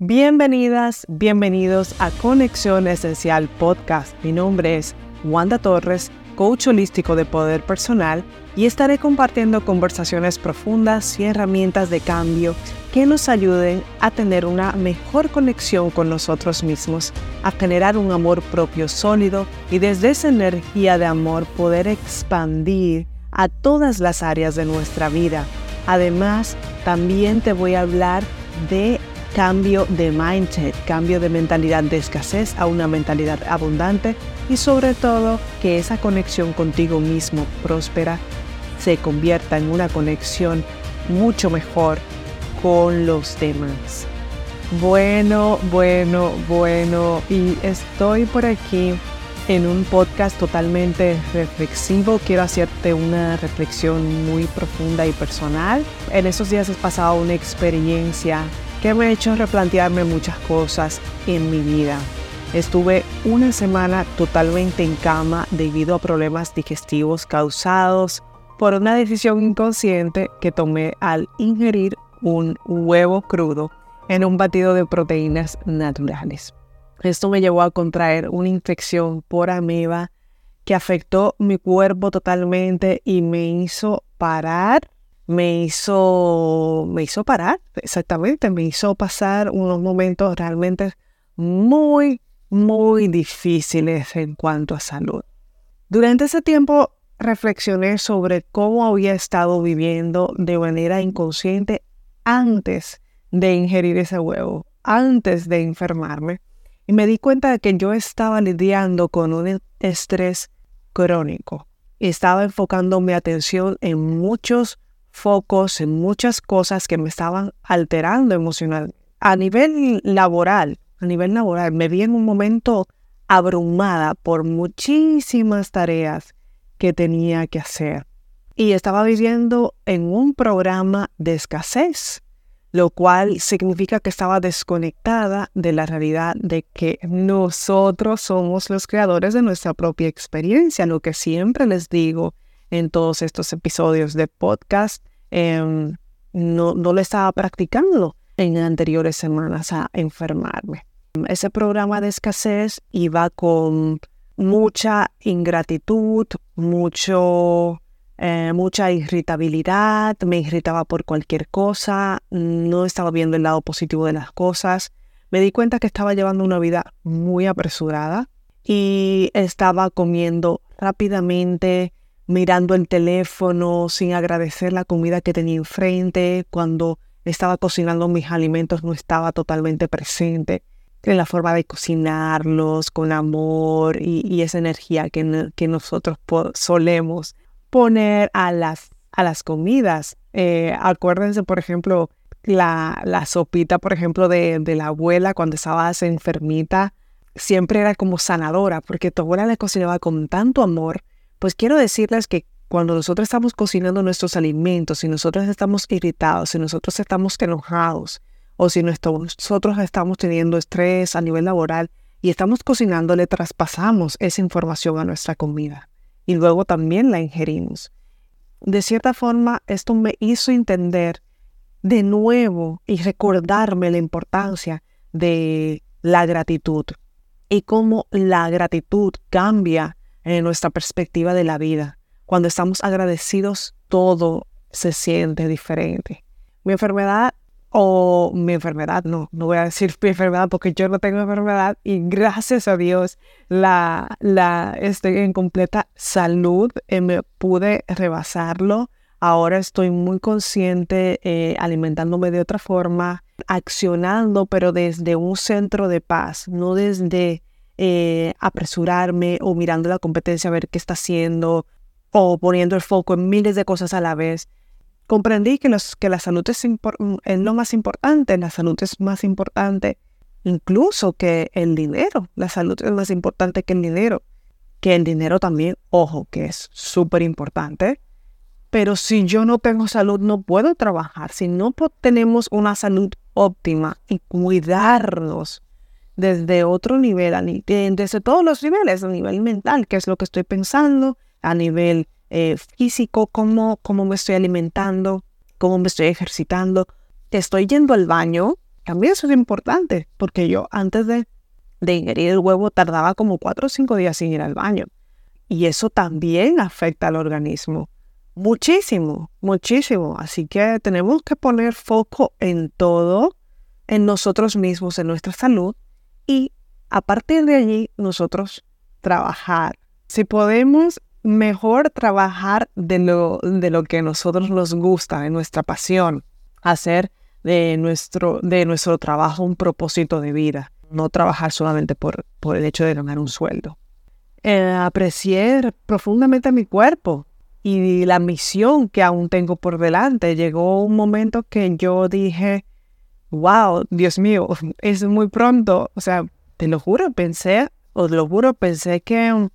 Bienvenidas, bienvenidos a Conexión Esencial Podcast. Mi nombre es Wanda Torres, coach holístico de poder personal, y estaré compartiendo conversaciones profundas y herramientas de cambio que nos ayuden a tener una mejor conexión con nosotros mismos, a generar un amor propio sólido y desde esa energía de amor poder expandir a todas las áreas de nuestra vida. Además, también te voy a hablar de cambio de mindset, cambio de mentalidad de escasez a una mentalidad abundante y sobre todo que esa conexión contigo mismo próspera se convierta en una conexión mucho mejor con los demás. Bueno, bueno, bueno, y estoy por aquí en un podcast totalmente reflexivo. Quiero hacerte una reflexión muy profunda y personal. En esos días he pasado una experiencia que me ha hecho replantearme muchas cosas en mi vida. Estuve una semana totalmente en cama debido a problemas digestivos causados por una decisión inconsciente que tomé al ingerir un huevo crudo en un batido de proteínas naturales. Esto me llevó a contraer una infección por ameba que afectó mi cuerpo totalmente y me hizo parar me hizo, me hizo parar, exactamente, me hizo pasar unos momentos realmente muy, muy difíciles en cuanto a salud. Durante ese tiempo reflexioné sobre cómo había estado viviendo de manera inconsciente antes de ingerir ese huevo, antes de enfermarme, y me di cuenta de que yo estaba lidiando con un estrés crónico. Estaba enfocando mi atención en muchos focos en muchas cosas que me estaban alterando emocionalmente. A nivel laboral, a nivel laboral, me vi en un momento abrumada por muchísimas tareas que tenía que hacer. Y estaba viviendo en un programa de escasez, lo cual significa que estaba desconectada de la realidad de que nosotros somos los creadores de nuestra propia experiencia, lo que siempre les digo en todos estos episodios de podcast. Em, no, no lo estaba practicando en anteriores semanas a enfermarme. Ese programa de escasez iba con mucha ingratitud, mucho, eh, mucha irritabilidad, me irritaba por cualquier cosa, no estaba viendo el lado positivo de las cosas. Me di cuenta que estaba llevando una vida muy apresurada y estaba comiendo rápidamente, mirando el teléfono, sin agradecer la comida que tenía enfrente, cuando estaba cocinando mis alimentos no estaba totalmente presente en la forma de cocinarlos con amor y, esa energía que, que nosotros solemos poner a las, a las comidas. Eh, acuérdense, por ejemplo, la, la sopita, por ejemplo, de, de, la abuela cuando estaba enfermita, siempre era como sanadora, porque tu abuela le cocinaba con tanto amor pues quiero decirles que cuando nosotros estamos cocinando nuestros alimentos, si nosotros estamos irritados, si nosotros estamos enojados, o si nosotros estamos teniendo estrés a nivel laboral y estamos cocinando, le traspasamos esa información a nuestra comida y luego también la ingerimos. De cierta forma, esto me hizo entender de nuevo y recordarme la importancia de la gratitud y cómo la gratitud cambia en nuestra perspectiva de la vida. Cuando estamos agradecidos, todo se siente diferente. Mi enfermedad o mi enfermedad, no, no voy a decir mi enfermedad porque yo no tengo enfermedad y gracias a Dios la, la estoy en completa salud, y me pude rebasarlo. Ahora estoy muy consciente, eh, alimentándome de otra forma, accionando, pero desde un centro de paz, no desde eh, apresurarme o mirando la competencia a ver qué está haciendo o poniendo el foco en miles de cosas a la vez. Comprendí que, los, que la salud es, es lo más importante, la salud es más importante incluso que el dinero. La salud es más importante que el dinero. Que el dinero también, ojo, que es súper importante. Pero si yo no tengo salud, no puedo trabajar. Si no tenemos una salud óptima y cuidarnos desde otro nivel, desde todos los niveles, a nivel mental, qué es lo que estoy pensando, a nivel eh, físico, cómo, cómo me estoy alimentando, cómo me estoy ejercitando. Estoy yendo al baño También eso es importante, porque yo antes de, de ingerir el huevo tardaba como cuatro o cinco días sin ir al baño. Y eso también afecta al organismo. Muchísimo, muchísimo. Así que tenemos que poner foco en todo, en nosotros mismos, en nuestra salud y a partir de allí nosotros trabajar. Si podemos mejor trabajar de lo, de lo que a nosotros nos gusta, de nuestra pasión, hacer de nuestro, de nuestro trabajo un propósito de vida, no trabajar solamente por, por el hecho de ganar un sueldo. Eh, aprecié profundamente mi cuerpo y la misión que aún tengo por delante. Llegó un momento que yo dije, wow, Dios mío, es muy pronto. O sea, te lo juro, pensé, os lo juro, pensé que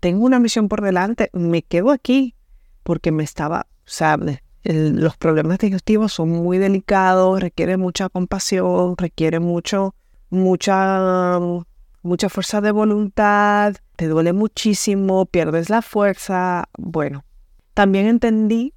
tengo una misión por delante, me quedo aquí porque me estaba, ¿sabes? los problemas digestivos son muy delicados, requiere mucha compasión, requiere mucho, mucha, mucha fuerza de voluntad, te duele muchísimo, pierdes la fuerza. Bueno, también entendí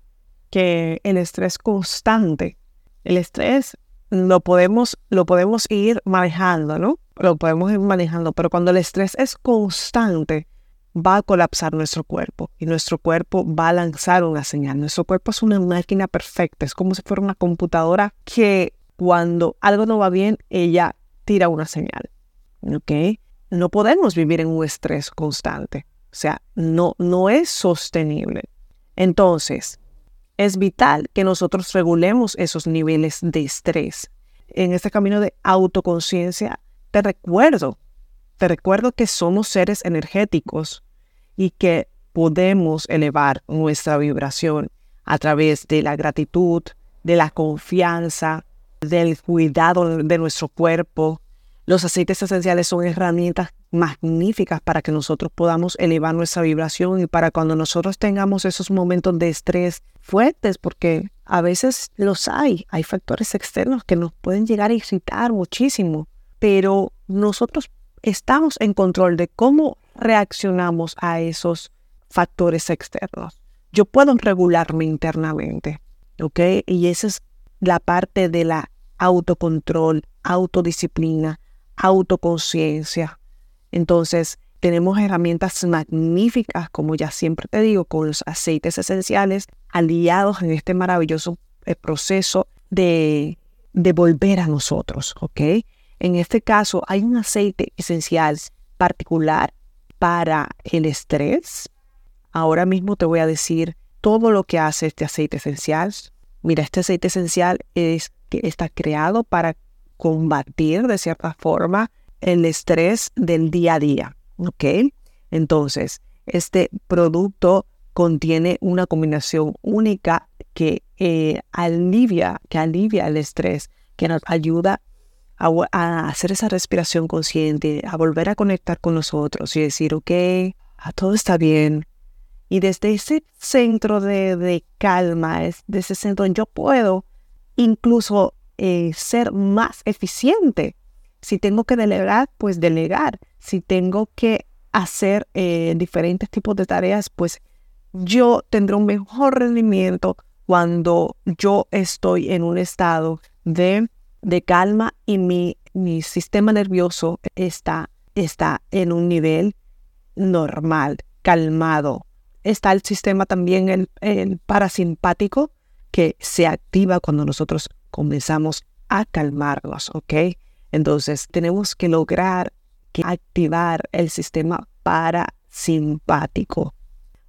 que el estrés constante, el estrés lo podemos, lo podemos ir manejando, ¿no? Lo podemos ir manejando, pero cuando el estrés es constante, va a colapsar nuestro cuerpo y nuestro cuerpo va a lanzar una señal. Nuestro cuerpo es una máquina perfecta, es como si fuera una computadora que cuando algo no va bien, ella tira una señal. ¿Ok? No podemos vivir en un estrés constante. O sea, no, no es sostenible. Entonces, es vital que nosotros regulemos esos niveles de estrés. En este camino de autoconciencia, te recuerdo te recuerdo que somos seres energéticos y que podemos elevar nuestra vibración a través de la gratitud, de la confianza, del cuidado de nuestro cuerpo. Los aceites esenciales son herramientas magníficas para que nosotros podamos elevar nuestra vibración y para cuando nosotros tengamos esos momentos de estrés fuertes, porque a veces los hay, hay factores externos que nos pueden llegar a irritar muchísimo, pero nosotros estamos en control de cómo reaccionamos a esos factores externos. Yo puedo regularme internamente, ¿ok? Y esa es la parte de la autocontrol, autodisciplina, autoconciencia. Entonces, tenemos herramientas magníficas, como ya siempre te digo, con los aceites esenciales aliados en este maravilloso eh, proceso de, de volver a nosotros, ¿ok? En este caso, hay un aceite esencial particular para el estrés. Ahora mismo te voy a decir todo lo que hace este aceite esencial. Mira, este aceite esencial es que está creado para combatir de cierta forma el estrés del día a día. ¿Ok? Entonces, este producto contiene una combinación única que eh, alivia, que alivia el estrés, que nos ayuda a, hacer esa respiración consciente, a volver a conectar con nosotros y decir, ok, ah, todo está bien. Y desde ese centro de, calma, de ese centro, yo puedo incluso eh, ser más eficiente. Si tengo que delegar, pues delegar. Si tengo que hacer eh, diferentes tipos de tareas, pues yo tendré un mejor rendimiento cuando yo estoy en un estado de de calma y mi, mi sistema nervioso está, está en un nivel normal, calmado. Está el sistema también el, el parasimpático que se activa cuando nosotros comenzamos a calmarnos, ¿ok? Entonces tenemos que lograr que activar el sistema parasimpático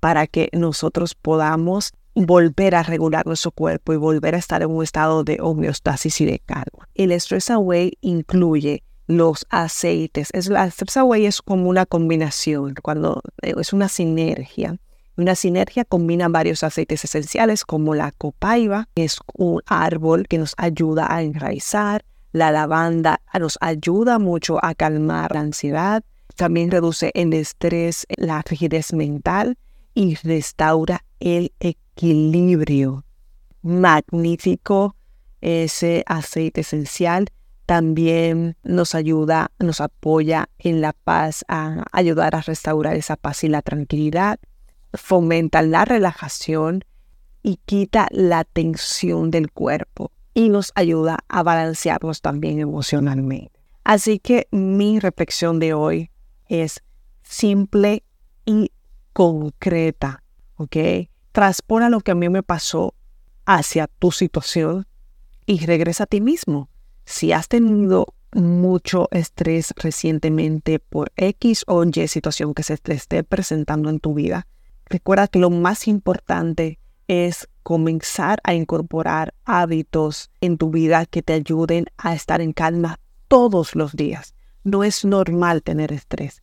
para que nosotros podamos volver a regular nuestro cuerpo y volver a estar en un estado de homeostasis y de calma. El Stress Away incluye los aceites. Es, la Stress Away es como una combinación, cuando eh, es una sinergia. Una sinergia combina varios aceites esenciales como la copaiba, que es un árbol que nos ayuda a enraizar. La lavanda nos ayuda mucho a calmar la ansiedad. También reduce el estrés, la rigidez mental y restaura el equilibrio. Magnífico ese aceite esencial. También nos ayuda, nos apoya en la paz, a ayudar a restaurar esa paz y la tranquilidad. Fomenta la relajación y quita la tensión del cuerpo. y nos ayuda a balancearnos también emocionalmente. Así que mi reflexión de hoy es simple y concreta, ¿ok? Transpona lo que a mí me pasó hacia tu situación y regresa a ti mismo. Si has tenido mucho estrés recientemente por X o Y situación que se te esté presentando en tu vida, recuerda que lo más importante es comenzar a incorporar hábitos en tu vida que te ayuden a estar en calma todos los días. No es normal tener estrés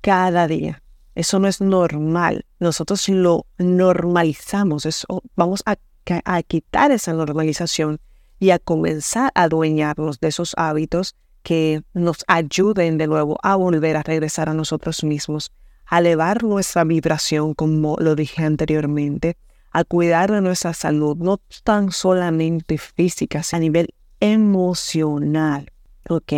cada día. Eso no es normal. Nosotros lo normalizamos. Eso, vamos a, a quitar esa normalización y a comenzar a adueñarnos de esos hábitos que nos ayuden de nuevo a volver a regresar a nosotros mismos, a elevar nuestra vibración, como lo dije anteriormente, a cuidar de nuestra salud, no tan solamente física, sino a nivel emocional, ¿ok?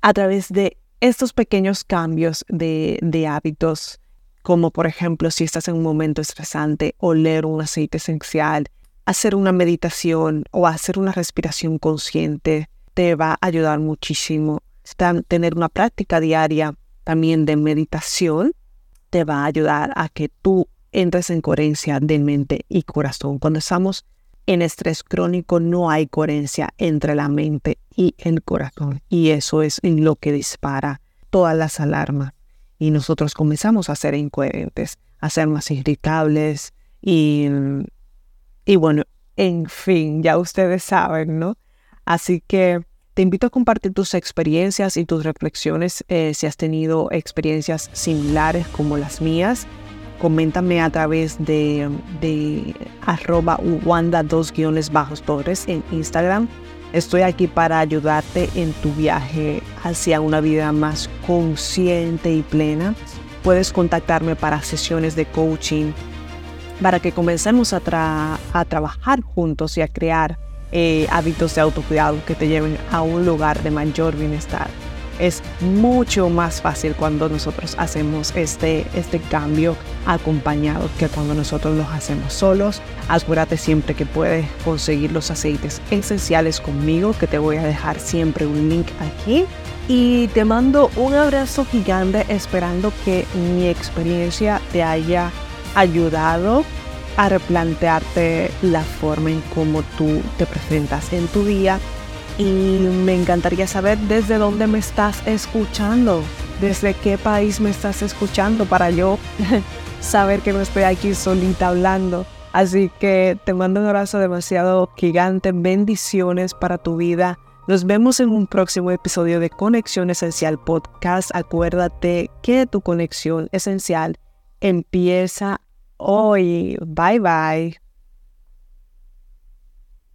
A través de estos pequeños cambios de, de hábitos, como por ejemplo si estás en un momento estresante, oler un aceite esencial, hacer una meditación o hacer una respiración consciente, te va a ayudar muchísimo. Tener una práctica diaria también de meditación te va a ayudar a que tú entres en coherencia de mente y corazón. Cuando estamos en estrés crónico no hay coherencia entre la mente y el corazón. Y eso es lo que dispara todas las alarmas. Y nosotros comenzamos a ser incoherentes, a ser más irritables y, y bueno, en fin, ya ustedes saben, ¿no? Así que te invito a compartir tus experiencias y tus reflexiones eh, si has tenido experiencias similares como las mías coméntame a través de, de arroba wanda dos guiones bajos torres en Instagram. Estoy aquí para ayudarte en tu viaje hacia una vida más consciente y plena. Puedes contactarme para sesiones de coaching, para que comencemos a trabajar juntos y a crear eh, hábitos de autocuidado que te lleven a un lugar de mayor bienestar es mucho más fácil cuando nosotros hacemos este, este cambio acompañado que cuando nosotros los hacemos solos. Asegúrate siempre que puedes conseguir los aceites esenciales conmigo, que te voy a dejar siempre un link aquí. Y te mando un abrazo gigante esperando que mi experiencia te haya ayudado a replantearte la forma en cómo tú te presentas en tu día y me encantaría saber desde dónde me estás escuchando, desde qué país me estás escuchando para yo saber que no estoy aquí solita hablando. Así que te mando un abrazo demasiado gigante, bendiciones para tu vida. Nos vemos en un próximo episodio de Conexión Esencial Podcast. Acuérdate que tu conexión esencial empieza hoy. Bye bye.